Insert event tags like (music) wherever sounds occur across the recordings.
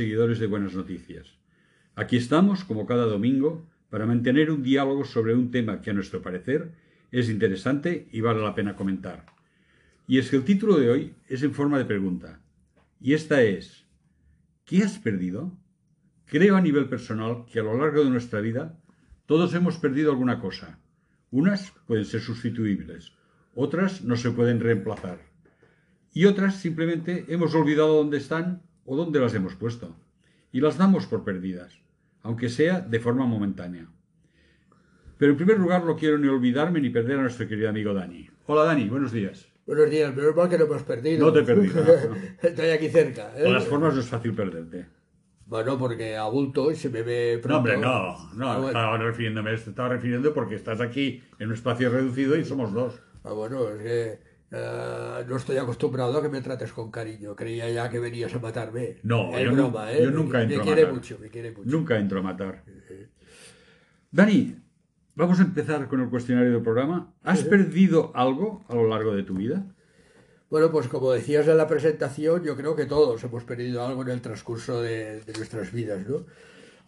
seguidores de Buenas Noticias. Aquí estamos, como cada domingo, para mantener un diálogo sobre un tema que a nuestro parecer es interesante y vale la pena comentar. Y es que el título de hoy es en forma de pregunta. Y esta es, ¿qué has perdido? Creo a nivel personal que a lo largo de nuestra vida todos hemos perdido alguna cosa. Unas pueden ser sustituibles, otras no se pueden reemplazar. Y otras simplemente hemos olvidado dónde están o dónde las hemos puesto. Y las damos por perdidas, aunque sea de forma momentánea. Pero en primer lugar no quiero ni olvidarme ni perder a nuestro querido amigo Dani. Hola Dani, buenos días. Buenos días, menos mal que no hemos perdido. No te he perdido. no. (laughs) Estoy aquí cerca. ¿eh? De todas formas no es fácil perderte. Bueno, porque abulto y se me ve pronto. No, hombre, no, no, Ah, bueno. estaba refiriéndome, te estaba refiriendo porque estás aquí en un espacio reducido y somos dos. Ah, bueno, es que eh, no estoy acostumbrado a que me trates con cariño. Creía ya que venías a matarme. No, es yo, broma, ¿eh? yo nunca me, entro me a quiere matar. mucho, me quiere mucho. Nunca entro a matar. Dani, vamos a empezar con el cuestionario del programa. ¿Has perdido algo a lo largo de tu vida? Bueno, pues como decías en la presentación, yo creo que todos hemos perdido algo en el transcurso de, de nuestras vidas, ¿no?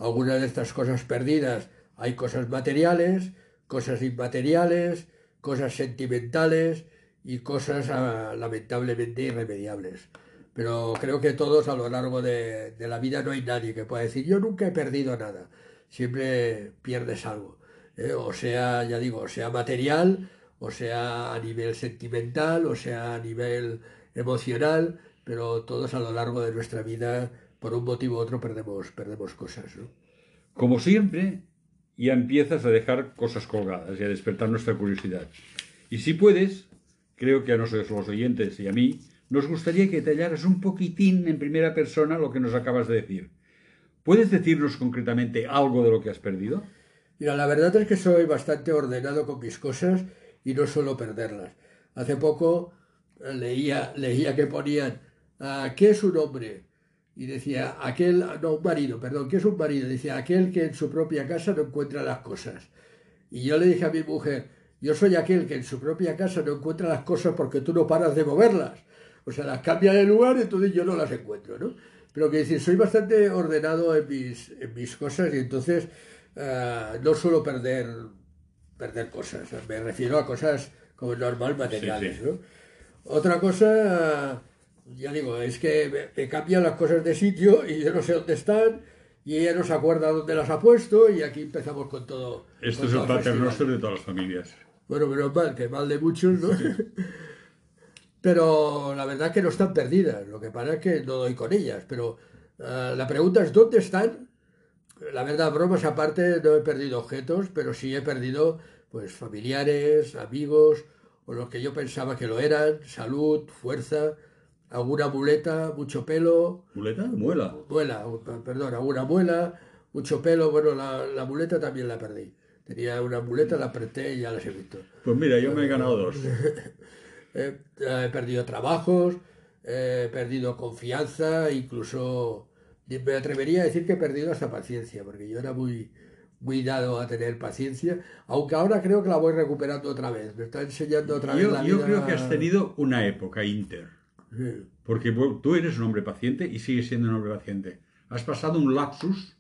Algunas de estas cosas perdidas, hay cosas materiales, cosas inmateriales, cosas sentimentales y cosas ah, lamentablemente irremediables. Pero creo que todos a lo largo de, la vida no hay nadie que pueda decir, yo nunca he perdido nada. Siempre pierdes algo. ¿eh? O sea, ya digo, sea material, o sea a nivel sentimental, o sea a nivel emocional, pero todos a lo largo de nuestra vida, por un motivo u otro, perdemos, perdemos cosas. ¿no? Como siempre, ya empiezas a dejar cosas colgadas y a despertar nuestra curiosidad. Y si puedes, creo que a nosotros los oyentes y a mí, nos gustaría que detallaras un poquitín en primera persona lo que nos acabas de decir. ¿Puedes decirnos concretamente algo de lo que has perdido? Mira, la verdad es que soy bastante ordenado con mis cosas y no suelo perderlas. Hace poco eh, leía, leía que ponían, ¿qué es un hombre? Y decía, aquel, no, un marido, perdón, ¿qué es un marido? Decía, aquel que en su propia casa no encuentra las cosas. Y yo le dije a mi mujer, yo soy aquel que en su propia casa no encuentra las cosas porque tú no paras de moverlas. O sea, las cambia de lugar y entonces yo no las encuentro, ¿no? Pero que decir, soy bastante ordenado en mis, en mis cosas y entonces ah, no suelo perder, perder cosas. Me refiero a cosas como normal materiales, sí. ¿no? Otra cosa, ya digo, es que me, me cambian las cosas de sitio y yo no sé dónde están y ella no se acuerda dónde las ha puesto y aquí empezamos con todo. Esto con es el todo pater festival. nuestro de todas las familias. Bueno, menos mal, que mal de muchos, ¿no? (laughs) Pero la verdad es que no están perdidas. Lo que pasa es que no doy con ellas. Pero eh, la pregunta es, ¿dónde están? La verdad, bromas aparte, no he perdido objetos, pero sí he perdido pues familiares, amigos, o los que yo pensaba que lo eran, salud, fuerza, alguna muleta, mucho pelo, ¿Muleta? Muela. muela, perdón, alguna muela, mucho pelo, bueno, la, la muleta también la perdí. Tenía una muleta, la apreté y ya las he visto. Pues mira, yo me he ganado dos. He, (laughs) he perdido trabajos, he perdido confianza, incluso me atrevería a decir que he perdido hasta paciencia, porque yo era muy, muy dado a tener paciencia, aunque ahora creo que la voy recuperando otra vez. Me está enseñando otra vez la yo vida. creo que has tenido una época inter. Sí. Porque bueno, tú eres un hombre paciente y sigues siendo un hombre paciente. Has pasado un lapsus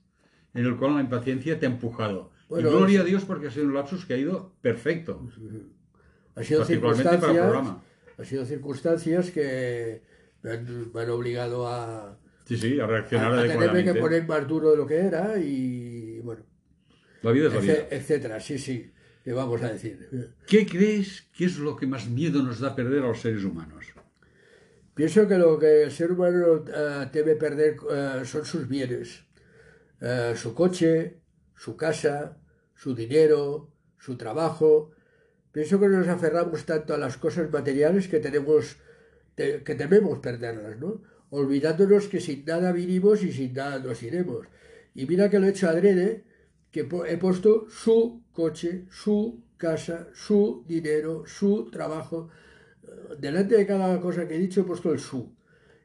en el cual la impaciencia te ha empujado. Bueno, y gloria a Dios porque ha sido un lapsus que ha ido perfecto. Ha sido para circunstancias, ha sido circunstancias que me han, me han obligado a, Sí, sí, a a, reaccionar a tenerme que poner más duro de lo que era y bueno, La vida es la vida. etcétera, sí, sí, que vamos a decir. ¿Qué crees que es lo que más miedo nos da perder a los seres humanos? Pienso que lo que el ser humano eh, teme perder eh, son sus bienes, Eh, su coche, su casa, su dinero, su trabajo. Pienso que nos aferramos tanto a las cosas materiales que tenemos, te- que tememos perderlas, ¿no? Olvidándonos que sin nada vinimos y sin nada nos iremos. Y mira que lo he hecho adrede, que he puesto su coche, su casa, su dinero, su trabajo. Delante de cada cosa que he dicho he puesto el su.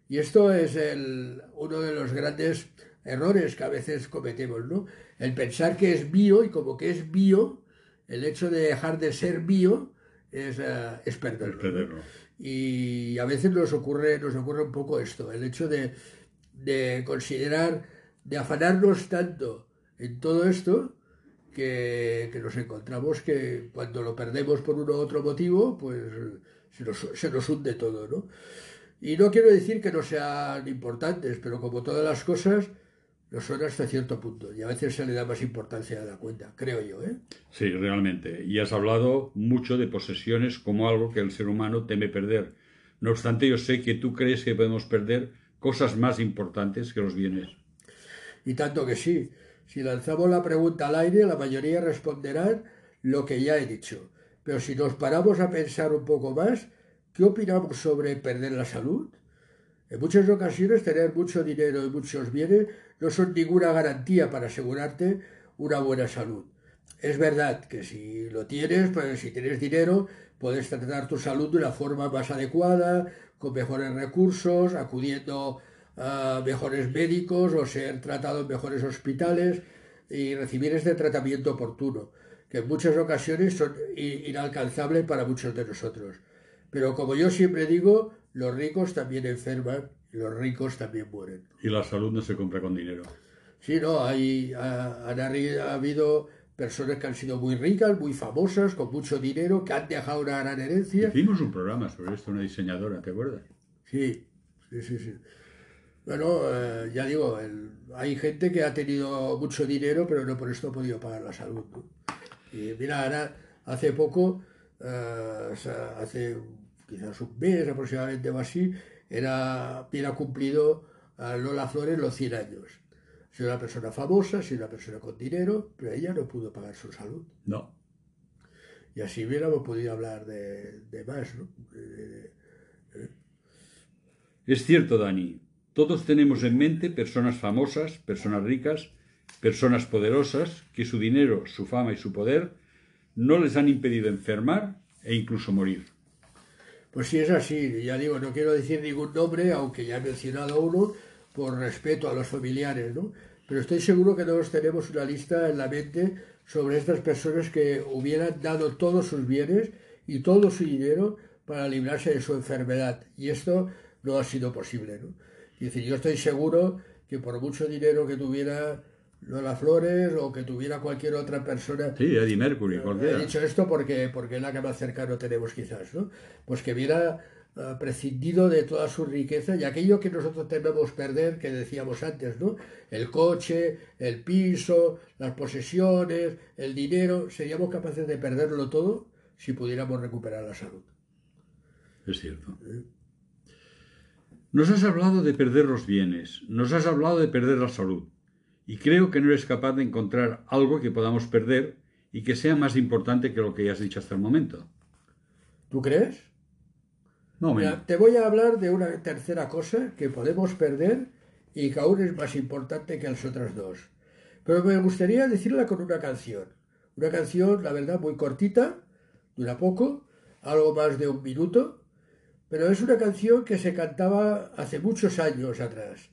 Y esto es el, uno de los grandes errores que a veces cometemos, ¿no? El pensar que es mío y como que es mío, el hecho de dejar de ser mío es, eh, es perderlo. Y a veces nos ocurre, nos ocurre un poco esto, el hecho de de considerar, de afanarnos tanto en todo esto, que, nos encontramos que cuando lo perdemos por uno u otro motivo, pues se nos, se nos hunde todo, ¿no? Y no quiero decir que no sean importantes, pero como todas las cosas, lo son hasta cierto punto. Y a veces se le da más importancia a la cuenta, creo yo. ¿eh? Sí, realmente. Y has hablado mucho de posesiones como algo que el ser humano teme perder. No obstante, yo sé que tú crees que podemos perder cosas más importantes que los bienes. Y tanto que sí. Si lanzamos la pregunta al aire, la mayoría responderán lo que ya he dicho. Pero si nos paramos a pensar un poco más, ¿Qué opinamos sobre perder la salud? En muchas ocasiones tener mucho dinero y muchos bienes no son ninguna garantía para asegurarte una buena salud. Es verdad que si lo tienes, pues si tienes dinero, puedes tratar tu salud de una forma más adecuada, con mejores recursos, acudiendo a mejores médicos o ser tratado en mejores hospitales y recibir este tratamiento oportuno, que en muchas ocasiones son inalcanzables para muchos de nosotros. Pero como yo siempre digo, los ricos también enferman y los ricos también mueren. Y la salud no se compra con dinero. Sí, no, hay, ha, habido personas que han sido muy ricas, muy famosas, con mucho dinero, que han dejado una gran herencia. Hicimos un programa sobre esto, una diseñadora, ¿te acuerdas? Sí, sí, sí. sí. Bueno, eh, ya digo, hay gente que ha tenido mucho dinero, pero no por esto ha podido pagar la salud. Y mira, ahora, hace poco eh, hace quizás un mes aproximadamente o así, era, hubiera cumplido a Lola Flores los 100 años. Si una persona famosa, si una persona con dinero, pero ella no pudo pagar su salud. No. Y así hubiéramos podido hablar de, más, ¿no? Es cierto, Dani. Todos tenemos en mente personas famosas, personas ricas, personas poderosas, que su dinero, su fama y su poder no les han impedido enfermar e incluso morir. Pues sí, es así. Ya digo, no quiero decir ningún nombre, aunque ya he mencionado uno, por respeto a los familiares, ¿no? Pero estoy seguro que todos tenemos una lista en la mente sobre estas personas que hubieran dado todos sus bienes y todo su dinero para librarse de su enfermedad. Y esto no ha sido posible, ¿no? Es decir, yo estoy seguro que por mucho dinero que tuviera Lola Flores o que tuviera cualquier otra persona. Sí, Eddie Mercury, He dicho esto porque, porque es la que más cercano tenemos quizás, ¿no? Pues que hubiera eh, prescindido de toda su riqueza y aquello que nosotros tememos perder, que decíamos antes, ¿no? El coche, el piso, las posesiones, el dinero, seríamos capaces de perderlo todo si pudiéramos recuperar la salud. Es cierto. Nos has hablado de perder los bienes, nos has hablado de perder la salud. Y creo que no eres capaz de encontrar algo que podamos perder y que sea más importante que lo que ya has dicho hasta el momento. ¿Tú crees? No, Mira, te voy a hablar de una tercera cosa que podemos perder y que aún es más importante que las otras dos. Pero me gustaría decirla con una canción. Una canción, la verdad, muy cortita, dura poco, algo más de un minuto, pero es una canción que se cantaba hace muchos años atrás.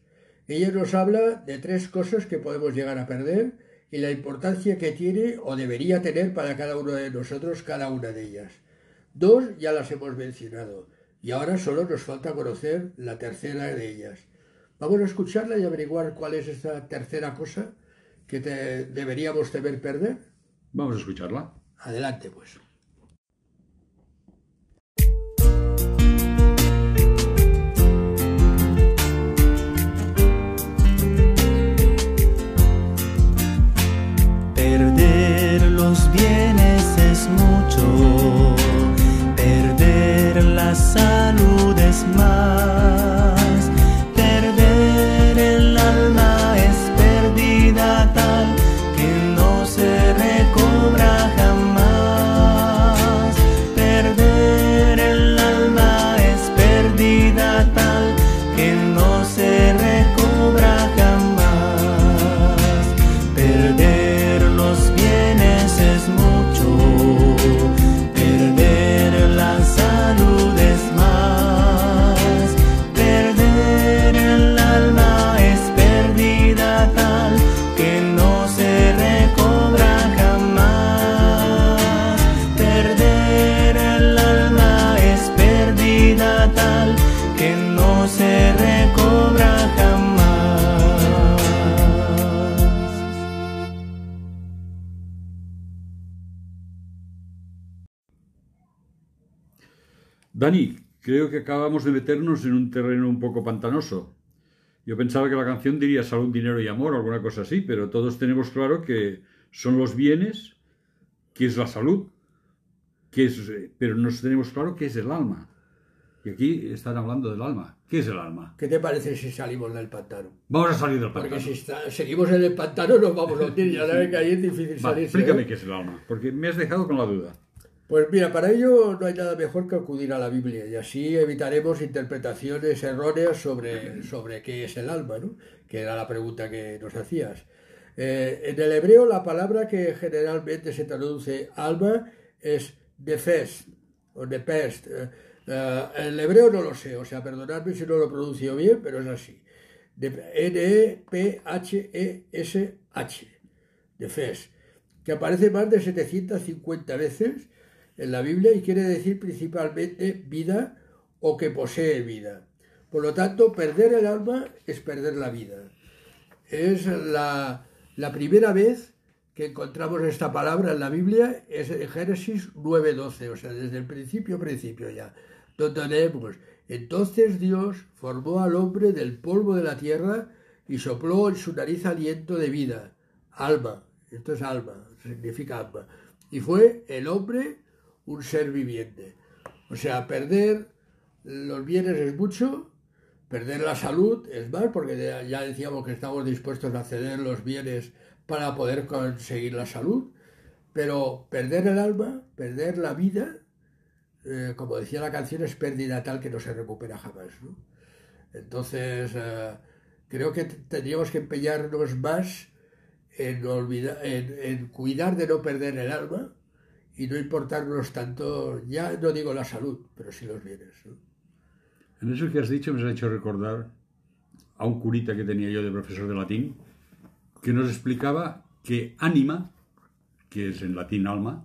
Ella nos habla de tres cosas que podemos llegar a perder y la importancia que tiene o debería tener para cada uno de nosotros cada una de ellas. Dos ya las hemos mencionado y ahora solo nos falta conocer la tercera de ellas. Vamos a escucharla y averiguar cuál es esa tercera cosa que deberíamos temer perder. Vamos a escucharla. Adelante, pues. Dani, creo que acabamos de meternos en un terreno un poco pantanoso. Yo pensaba que la canción diría salud, dinero y amor, alguna cosa así, pero todos tenemos claro que son los bienes, que es la salud, que es, pero no tenemos claro qué es el alma. Y aquí están hablando del alma. ¿Qué es el alma? ¿Qué te parece si salimos del pantano? Vamos a salir del pantano. Porque si está- seguimos en el pantano nos vamos a hundir. Ya sabes que ahí es difícil Vale, salirse. explícame ¿eh? qué es el alma, porque me has dejado con la duda. Pues mira, para ello no hay nada mejor que acudir a la Biblia y así evitaremos interpretaciones erróneas sobre, sobre qué es el alma, ¿no? que era la pregunta que nos hacías. Eh, en el hebreo la palabra que generalmente se traduce alma es nefes o nepest. Eh, eh, en el hebreo no lo sé, o sea, perdonadme si no lo pronuncio bien, pero es así. E N-E-P-H-E-S-H. Nefes que aparece más de 750 veces en la Biblia y quiere decir principalmente vida o que posee vida. Por lo tanto, perder el alma es perder la vida. Es la, primera vez que encontramos esta palabra en la Biblia, es en Génesis 9.12, o sea, desde el principio, principio ya, donde leemos, entonces Dios formó al hombre del polvo de la tierra y sopló en su nariz aliento de vida, alma, esto es alma, significa alma. Y fue el hombre un ser viviente. O sea, perder los bienes es mucho, perder la salud es más, porque ya decíamos que estamos dispuestos a ceder los bienes para poder conseguir la salud, pero perder el alma, perder la vida, eh, como decía la canción, es pérdida tal que no se recupera jamás. ¿no? Entonces, eh, creo que tendríamos que empeñarnos más en, olvidar, en cuidar de no perder el alma y no importarnos tanto, ya no digo la salud, pero sí los bienes. ¿no? En eso que has dicho me has hecho recordar a un curita que tenía yo de profesor de latín, que nos explicaba que ánima, que es en latín alma,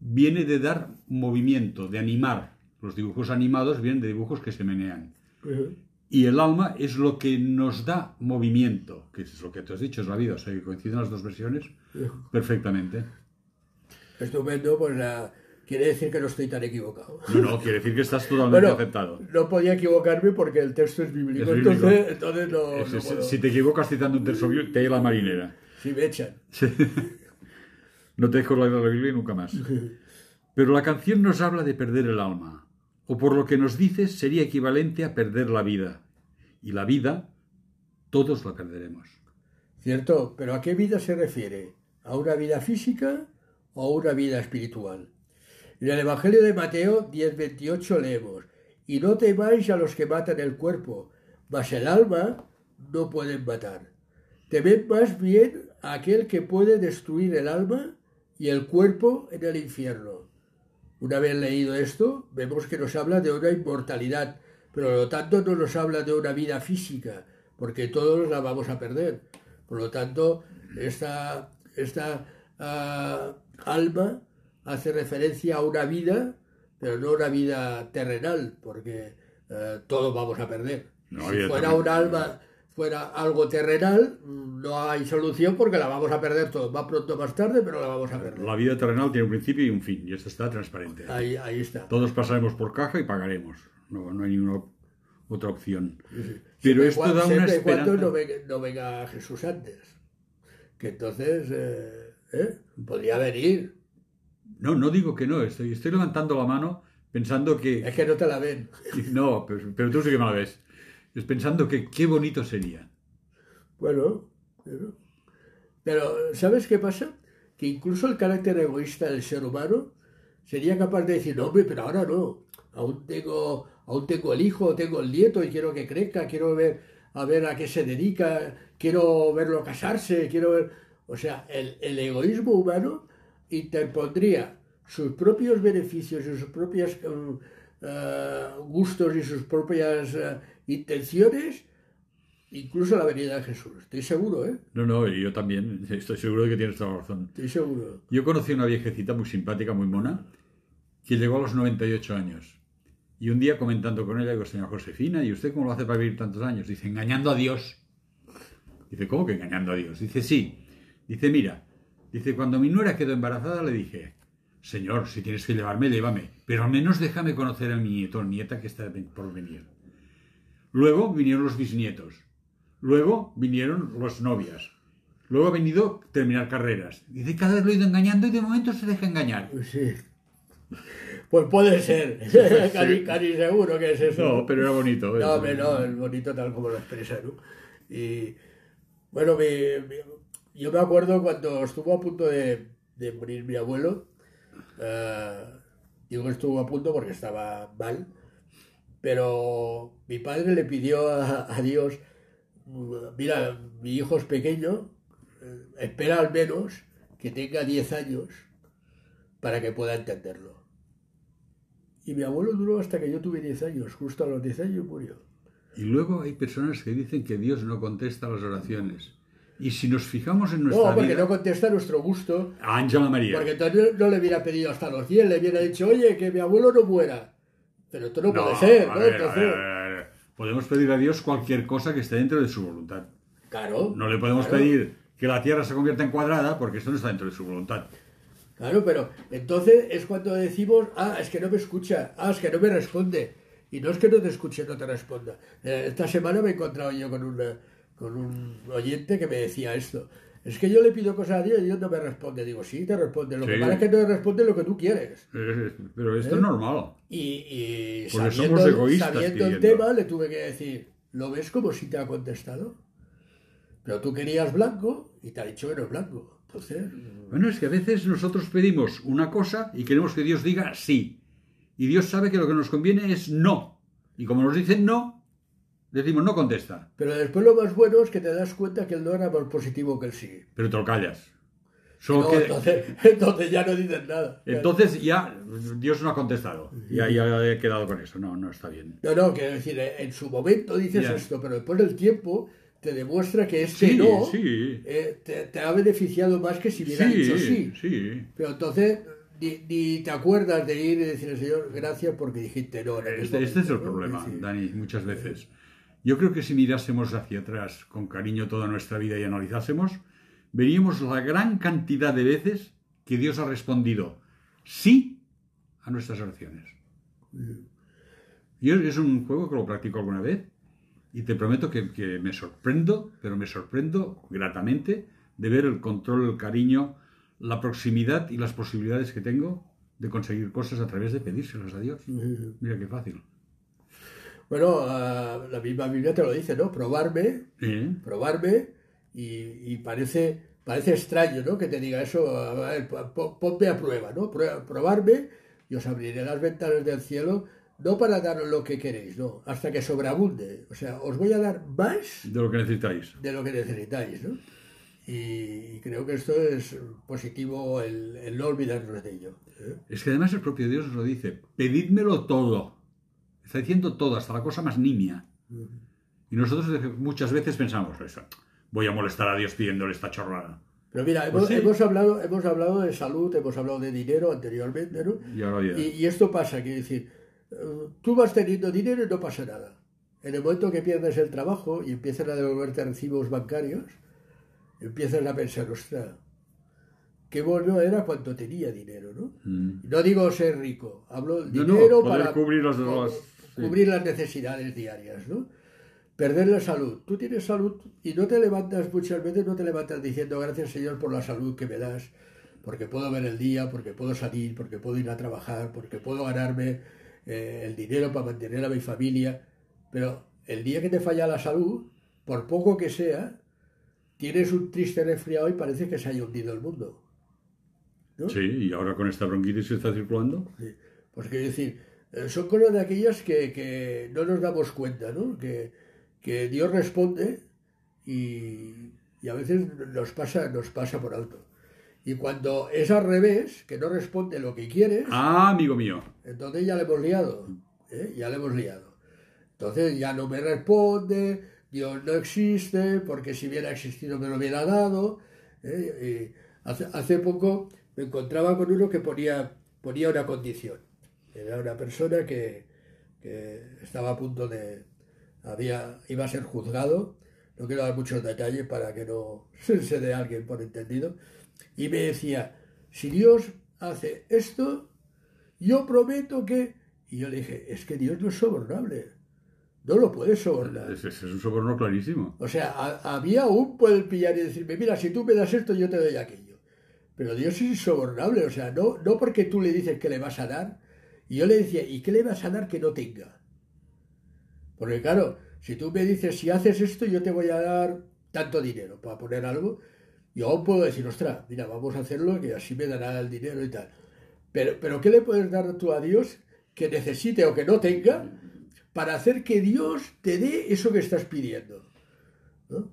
viene de dar movimiento, de animar. Los dibujos animados vienen de dibujos que se menean. Y el alma es lo que nos da movimiento, que es lo que tú has dicho, es la vida. O sea, que coinciden las dos versiones perfectamente. Estupendo, pues la- quiere decir que no estoy tan equivocado. No, no, quiere decir que estás totalmente Bueno, aceptado. no podía equivocarme porque el texto es bíblico, Es bíblico. Entonces, entonces no, Es- no es- puedo. si te equivocas citando un texto bíblico, te hay la marinera. Si me echan. No te dejo la Biblia nunca más. Pero la canción nos habla de perder el alma, o por lo que nos dices sería equivalente a perder la vida. Y la vida, todos la perderemos. ¿Cierto? Pero ¿a qué vida se refiere? ¿A una vida física una vida espiritual? En el Evangelio de Mateo 10:28 leemos, y no temáis a los que matan el cuerpo, mas el alma no pueden matar. Temed más bien a aquel que puede destruir el alma y el cuerpo en el infierno. Una vez leído esto, vemos que nos habla de una inmortalidad, pero lo tanto no nos habla de una vida física, porque todos la vamos a perder. Por lo tanto, esta, esta ah, alma hace referencia a una vida, pero no una vida terrenal, porque eh, todos vamos a perder. No, si fuera un alma, fuera algo terrenal, no hay solución porque la vamos a perder todos, más pronto o más tarde, pero la vamos a perder. La vida terrenal tiene un principio y un fin, y esto está transparente. Ahí, ahí está. Todos pasaremos por caja y pagaremos. No, no hay ninguna otra opción. Pero Siempre esto da una cuando esperanza. no venga, no venga Jesús antes. Que entonces eh, ¿eh? podría venir. No, no digo que no, estoy, estoy levantando la mano pensando que... Es que no te la ven. No, pero, pero tú sí que me la ves. Es pensando que qué bonito sería. Bueno, pero, pero ¿sabes qué pasa? Que incluso el carácter egoísta del ser humano sería capaz de decir, no, hombre, pero ahora no. Aún tengo, aún tengo el hijo, tengo el nieto y quiero que crezca, quiero ver a ver a qué se dedica, quiero verlo casarse, quiero ver... O sea, el, el egoísmo humano interpondría sus propios beneficios y sus propios gustos y sus propias eh, intenciones Incluso la venida de Jesús. Estoy seguro, ¿eh? No, no, yo también. Estoy seguro de que tienes toda la razón. Estoy seguro. Yo conocí a una viejecita muy simpática, muy mona, que llegó a los 98 años. Y un día comentando con ella, digo, señora Josefina, ¿y usted cómo lo hace para vivir tantos años? Dice, engañando a Dios. Dice, ¿cómo que engañando a Dios? Dice, sí. Dice, mira, dice, cuando mi nuera quedó embarazada le dije, Señor, si tienes que llevarme, llévame, pero al menos déjame conocer a mi nieto o nieta que está por venir. Luego vinieron los bisnietos. Luego vinieron las novias. Luego ha venido terminar carreras. Dice, cada vez lo he ido engañando y de momento se deja engañar. Sí. Pues puede ser. (laughs) (laughs) casi, casi seguro que es eso. No, pero era bonito. No, hombre, no, es bonito tal como lo expresa, ¿no? Y bueno, mi- mi- yo me acuerdo cuando estuvo a punto de, morir mi abuelo. eh, digo que estuvo a punto porque estaba mal. Pero mi padre le pidió a, a Dios, mira, mi hijo es pequeño, eh, espera al menos que tenga 10 años para que pueda entenderlo. Y mi abuelo duró hasta que yo tuve 10 años, justo a los 10 años murió. Y luego hay personas que dicen que Dios no contesta las oraciones. Y si nos fijamos en No, nuestra porque vida... no contesta a nuestro gusto, A Ángela María. porque entonces no le hubiera pedido hasta los 10, le hubiera dicho, oye, que mi abuelo no muera. Pero esto no, puede ser, ¿no? ver, a Entonces, ver, a ver. Podemos pedir a Dios cualquier cosa que esté dentro de su voluntad. claro. No le podemos claro, pedir que la Tierra se convierta en cuadrada porque esto no está dentro de su voluntad. Claro, pero entonces es cuando decimos, ah, es que no me escucha, ah, es que no me responde. Y no es que no te escuche, no te responda. Eh, esta semana me he encontrado yo con, una, con un oyente que me decía esto. Es que yo le pido cosas a Dios y Dios no me responde. Digo, sí, te responde. Lo que Sí. pasa es que no te responde lo que tú quieres. Eh, Pero esto ¿Eh? es normal. Y, y sabiendo, somos egoístas sabiendo el tema, le tuve que decir, ¿lo ves como si te ha contestado? Pero tú querías blanco y te ha dicho que no es blanco. Entonces, Bueno, es que a veces nosotros pedimos una cosa y queremos que Dios diga sí. Y Dios sabe que lo que nos conviene es no. Y como nos dicen no, decimos no contesta. pero después lo más bueno es que te das cuenta que el no era más positivo que el sí. Pero te lo callas. Solo No, que- entonces, (laughs) entonces ya no dices nada. Entonces ya Dios no ha contestado. Ya, ya he quedado con eso. No, no está bien. No, no, quiero decir, en su momento dices Ya. esto, pero después del tiempo te demuestra que este Sí, no sí. eh, te, te ha beneficiado más que si hubiera dicho sí. sí. Pero entonces ni, ni te acuerdas de ir y decirle, Señor, gracias porque dijiste no. Este, este es el momento", ¿no? problema, Dani, muchas veces. Yo creo que si mirásemos hacia atrás con cariño toda nuestra vida y analizásemos, veríamos la gran cantidad de veces que Dios ha respondido sí a nuestras oraciones. Yo es un juego que lo practico alguna vez y te prometo que, que me sorprendo, pero me sorprendo gratamente de ver el control, el cariño, la proximidad y las posibilidades que tengo de conseguir cosas a través de pedírselas a Dios. Mira qué fácil. Bueno, ah, la misma Biblia te lo dice, ¿no? Probarme, probarme y, y parece, parece extraño, ¿no? Que te diga eso, a ver, po- po- ponme a prueba, ¿no? Probarme y os abriré las ventanas del cielo, no para daros lo que queréis, no, hasta que sobreabunde. O sea, os voy a dar más De lo que necesitáis. de lo que necesitáis, ¿no? Y creo que esto es positivo el, el no olvidarnos de ello. ¿eh? Es que además el propio Dios nos lo dice, pedídmelo todo. Está diciendo todo, hasta la cosa más nimia. Y nosotros muchas veces pensamos, eso, voy a molestar a Dios pidiéndole esta chorrada. Pero mira, hemos, Pues sí. hemos hablado, hemos hablado de salud, hemos hablado de dinero anteriormente, ¿no? Y ahora ya. Y, y esto pasa, quiero decir, eh, tú vas teniendo dinero y no pasa nada. En el momento que pierdes el trabajo y empiezan a devolverte recibos bancarios, empiezas a pensar, ostras, qué bueno era cuando tenía dinero, ¿no? Mm. No digo ser rico, hablo No, no, dinero poder para cubrir co- las- sí. cubrir las necesidades diarias, ¿no? Perder la salud. Tú tienes salud y no te levantas muchas veces, no te levantas diciendo gracias Señor por la salud que me das, porque puedo ver el día, porque puedo salir, porque puedo ir a trabajar, porque puedo ganarme eh, el dinero para mantener a mi familia. Pero el día que te falla la salud, por poco que sea, tienes un triste resfriado y parece que se haya hundido el mundo. ¿no? Sí, y ahora con esta bronquitis que está circulando. Sí. Pues quiero decir, son cosas de aquellas que, que no nos damos cuenta, ¿no? Que, que Dios responde y, y a veces nos pasa, nos pasa por alto. Y cuando es al revés, que no responde lo que quieres, Ah, amigo mío. entonces ya le hemos liado, ¿eh? ya le hemos liado. Entonces ya no me responde, Dios no existe, porque si hubiera existido me lo hubiera dado. ¿eh? Y hace, hace poco me encontraba con uno que ponía, ponía una condición. Era una persona que, que estaba a punto de... Había, iba a ser juzgado, no quiero dar muchos detalles para que no (laughs) se dé alguien por entendido, y me decía, si Dios hace esto, yo prometo que... Y yo le dije, es que Dios no es sobornable. No lo puedes sobornar. Es, es un soborno clarísimo. O sea, a- había un poder pillar y decirme, mira, si tú me das esto, yo te doy aquello. Pero Dios es insobornable, o sea, no, no porque tú le dices que le vas a dar. Y yo le decía, ¿y qué le vas a dar que no tenga? Porque claro, si tú me dices, si haces esto, yo te voy a dar tanto dinero para poner algo, yo aún puedo decir, ostras, mira, vamos a hacerlo, que así me dará el dinero y tal. Pero, pero ¿qué le puedes dar tú a Dios que necesite o que no tenga para hacer que Dios te dé eso que estás pidiendo? ¿no?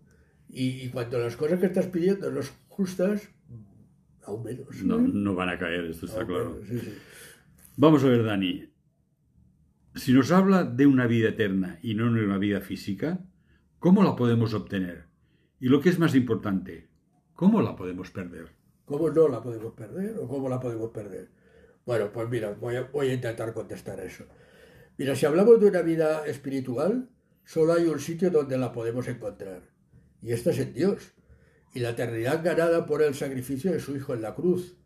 Y, y cuando las cosas que estás pidiendo no son justas, aún menos. No, no van a caer, esto está Aún claro. menos, sí, sí. Vamos a ver, Dani. Si nos habla de una vida eterna y no de una vida física, ¿cómo la podemos obtener? Y lo que es más importante, ¿cómo la podemos perder? ¿Cómo no la podemos perder o cómo la podemos perder? Bueno, pues mira, voy a, intentar contestar eso. Mira, si hablamos de una vida espiritual, solo hay un sitio donde la podemos encontrar. Y este es en Dios. Y la eternidad ganada por el sacrificio de su Hijo en la cruz.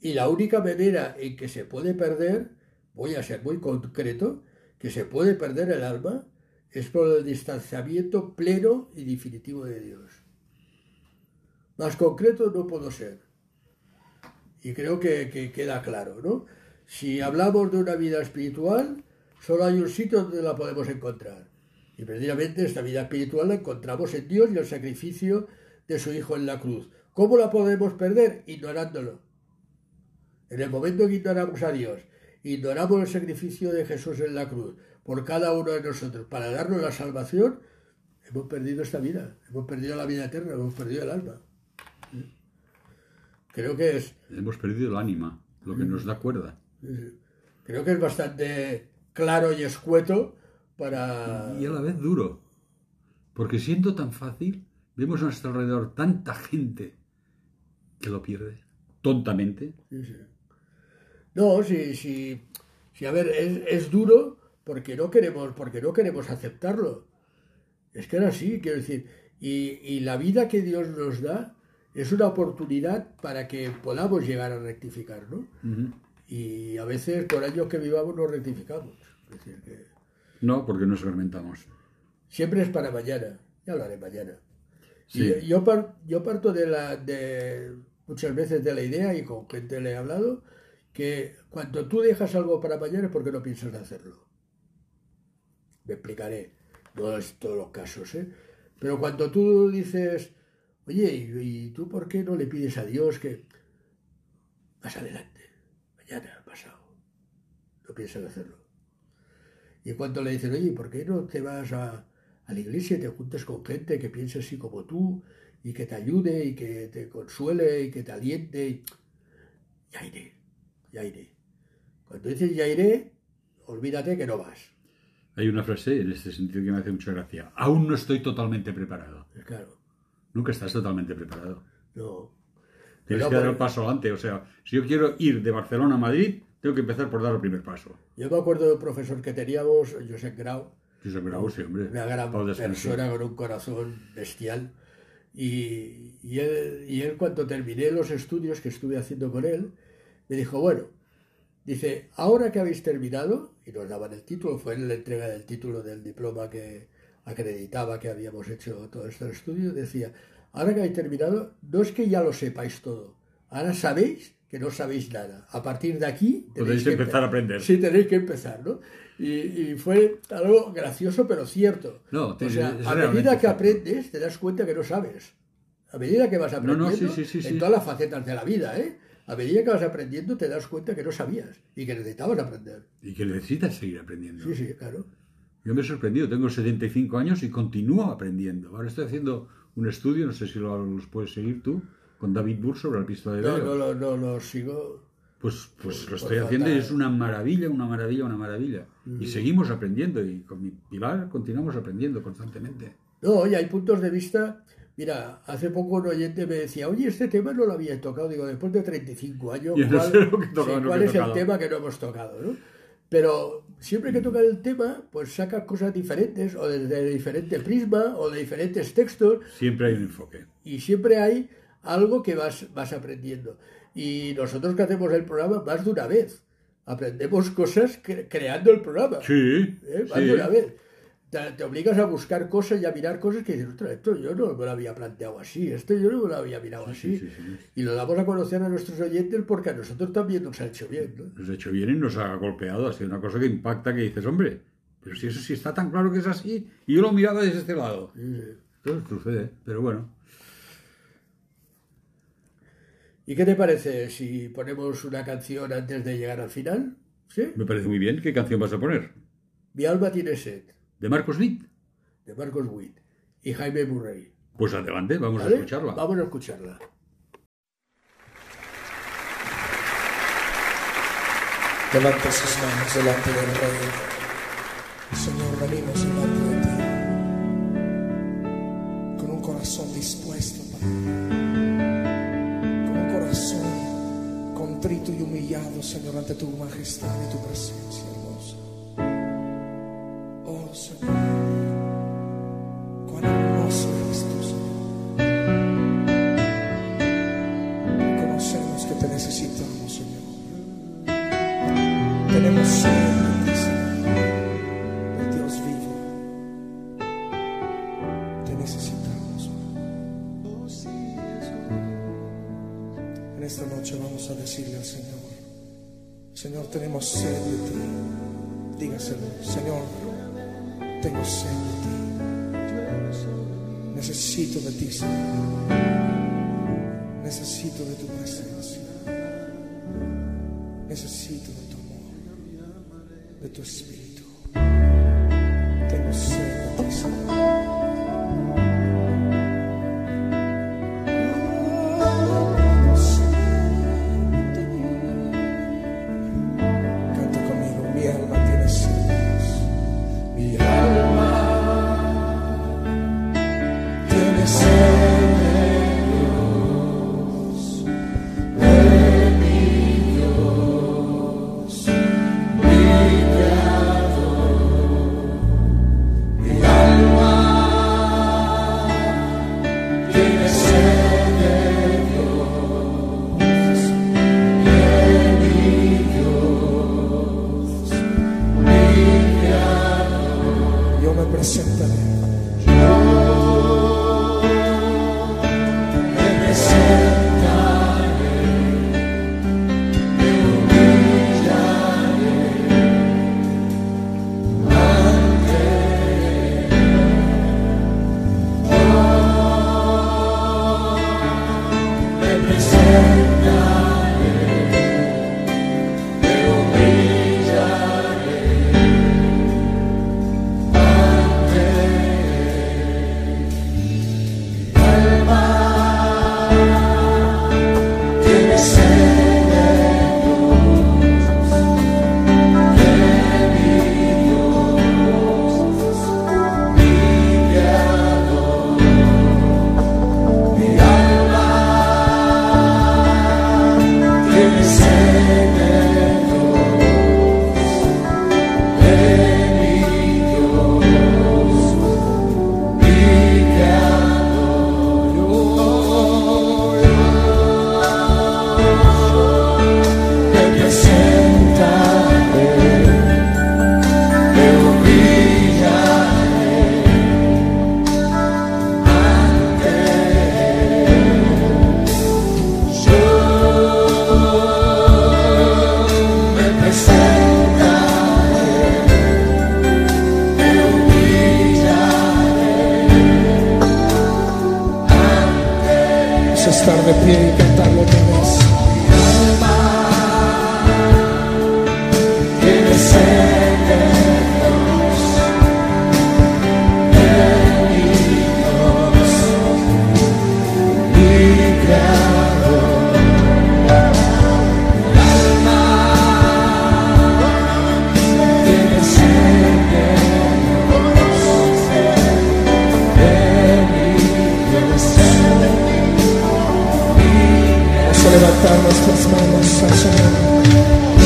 Y la única manera en que se puede perder, voy a ser muy concreto, que se puede perder el alma, es por el distanciamiento pleno y definitivo de Dios. Más concreto no puedo ser. Y creo que, que queda claro, ¿no? Si hablamos de una vida espiritual, solo hay un sitio donde la podemos encontrar. Y precisamente esta vida espiritual la encontramos en Dios y el sacrificio de su Hijo en la cruz. ¿Cómo la podemos perder? Ignorándolo. En el momento en que ignoramos a Dios, ignoramos el sacrificio de Jesús en la cruz por cada uno de nosotros para darnos la salvación, hemos perdido esta vida, hemos perdido la vida eterna, hemos perdido el alma. Creo que es, Hemos perdido el ánima, lo que nos da cuerda. creo que es bastante claro y escueto para... Y a la vez duro. Porque siendo tan fácil, vemos a nuestro alrededor tanta gente que lo pierde tontamente. Sí, sí. No, sí, sí, sí, a ver, es, es duro porque no queremos, porque no queremos aceptarlo. Es que era así, quiero decir, y, y la vida que Dios nos da es una oportunidad para que podamos llegar a rectificar, ¿no? Y a veces por años que vivamos no rectificamos. Es decir, que No, porque nos fermentamos. siempre es para mañana, ya lo haré mañana. Sí. Y yo, par- yo parto de la de muchas veces de la idea y con gente le he hablado que cuando tú dejas algo para mañana es porque no piensas hacerlo. Me explicaré, no es todos los casos, ¿eh? Pero cuando tú dices, oye, ¿y, tú por qué no le pides a Dios que más adelante, mañana, pasado, no piensas hacerlo? Y cuando le dicen, oye, ¿por qué no te vas a, la iglesia y te juntas con gente que piensa así como tú y que te ayude y que te consuele y que te aliente? Y... Iré, ya iré. Cuando dices ya iré, olvídate que no vas. Hay una frase en este sentido que me hace mucha gracia. Aún no estoy totalmente preparado. Claro, Nunca estás totalmente preparado. no. Tienes No, que dar el paso adelante. O sea, si yo quiero ir de Barcelona a Madrid, tengo que empezar por dar el primer paso. Yo me acuerdo de un profesor que teníamos, Josep Grau, Josep Grau, sí, hombre. una gran persona con un corazón bestial. Y, y él, y él cuando terminé los estudios que estuve haciendo con él, me dijo, bueno, dice, ahora que habéis terminado, y nos daban el título, fue en la entrega del título del diploma que acreditaba que habíamos hecho todo este estudio, decía, ahora que habéis terminado, no es que ya lo sepáis todo, ahora sabéis que no sabéis nada. A partir de aquí Podéis que empezar a aprender. Sí, tenéis que empezar, ¿no? Y, y fue algo gracioso, pero cierto. No, te- o sea, es a medida que cierto. aprendes, te das cuenta que no sabes. A medida que vas no, aprendiendo, sí, sí, sí, en sí. todas las facetas de la vida, ¿eh? A medida que vas aprendiendo, te das cuenta que no sabías y que necesitabas aprender. Y que necesitas seguir aprendiendo. Sí, sí, claro. Yo me he sorprendido. Tengo 75 años y continúo aprendiendo. Ahora estoy haciendo un estudio, no sé si lo, los puedes seguir tú, con David Burr sobre la pista de No, no, no, no, lo sigo. Pues, pues Pues- lo estoy haciendo y es una maravilla, una maravilla, una maravilla. Y seguimos aprendiendo y con mi Pilar continuamos aprendiendo constantemente. No, y hay puntos de vista. Mira, hace poco un oyente me decía, oye, este tema no lo había tocado. Digo, después de 35 años, Yo no ¿cuál, sé cuál es el tema que no hemos tocado? ¿no? Pero siempre que toca el tema, pues sacas cosas diferentes, o desde diferente prisma, o de diferentes textos, Siempre hay un enfoque. y siempre hay algo que vas, vas aprendiendo. Y nosotros que hacemos el programa más de una vez. Aprendemos cosas cre- creando el programa. Sí, ¿eh? Más sí. de una vez. Te, te obligas a buscar cosas y a mirar cosas que dices, "Ostras, esto yo no me lo había planteado así, esto yo no me lo había mirado así. sí, sí. Y lo damos a conocer a nuestros oyentes porque a nosotros también nos ha hecho bien. ¿no? Nos ha hecho bien y nos ha golpeado. Ha sido una cosa que impacta que dices, hombre, pero si eso sí está tan claro que es así. Y yo lo miraba desde este lado. Entonces sucede, pero bueno. ¿Y qué te parece si ponemos una canción antes de llegar al final? ¿Sí? Me parece muy bien. ¿Qué canción vas a poner? Mi alma tiene sed, ¿De Marcos Witt? de Marcos Witt y Jaime Murray. Pues adelante, vamos ¿Vale? a escucharla. Vamos a escucharla. Levanta sus manos delante del Rey. Señor, venimos delante de ti con un corazón dispuesto, Padre. Con un corazón contrito y humillado, Señor, ante tu majestad y tu presencia Señor. Tenemos sed de ti, Señor, del Dios vivo. Te necesitamos. En esta noche vamos a decirle al Señor, Señor, tenemos sed de ti. Dígaselo, Señor, tengo sed de ti. Necesito de ti, Señor. Necesito de tu presencia. Necesito de tu amor, de tu espíritu. Creador. A levantar nuestras manos al Señor.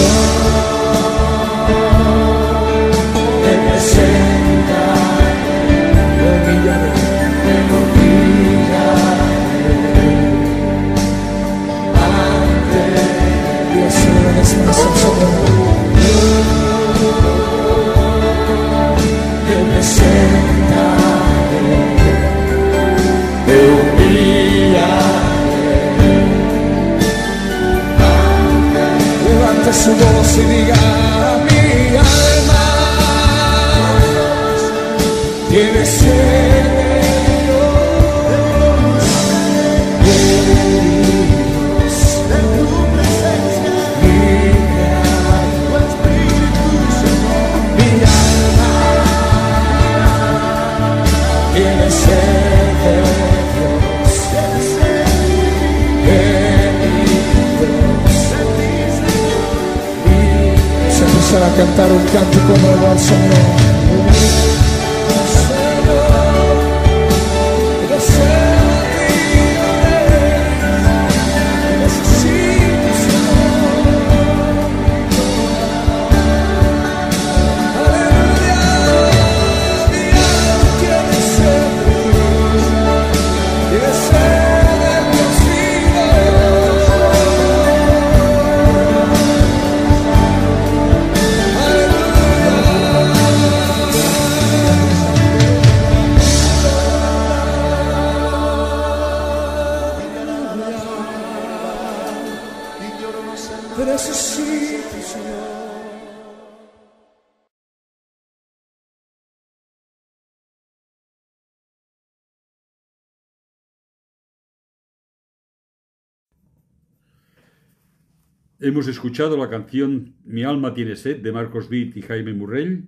Su voz y diga, Dios. Se empezará a cantar un cántico nuevo al Señor. Hemos escuchado la canción Mi alma tiene sed de Marcos Witt y Jaime Murrell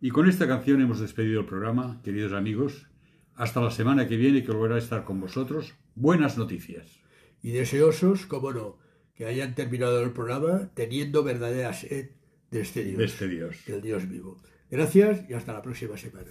y con esta canción hemos despedido el programa, queridos amigos. Hasta la semana que viene que volverá a estar con vosotros. Buenas noticias. Y deseosos, como no, que hayan terminado el programa teniendo verdadera sed de este Dios, De este Dios. del Dios vivo. Gracias y hasta la próxima semana.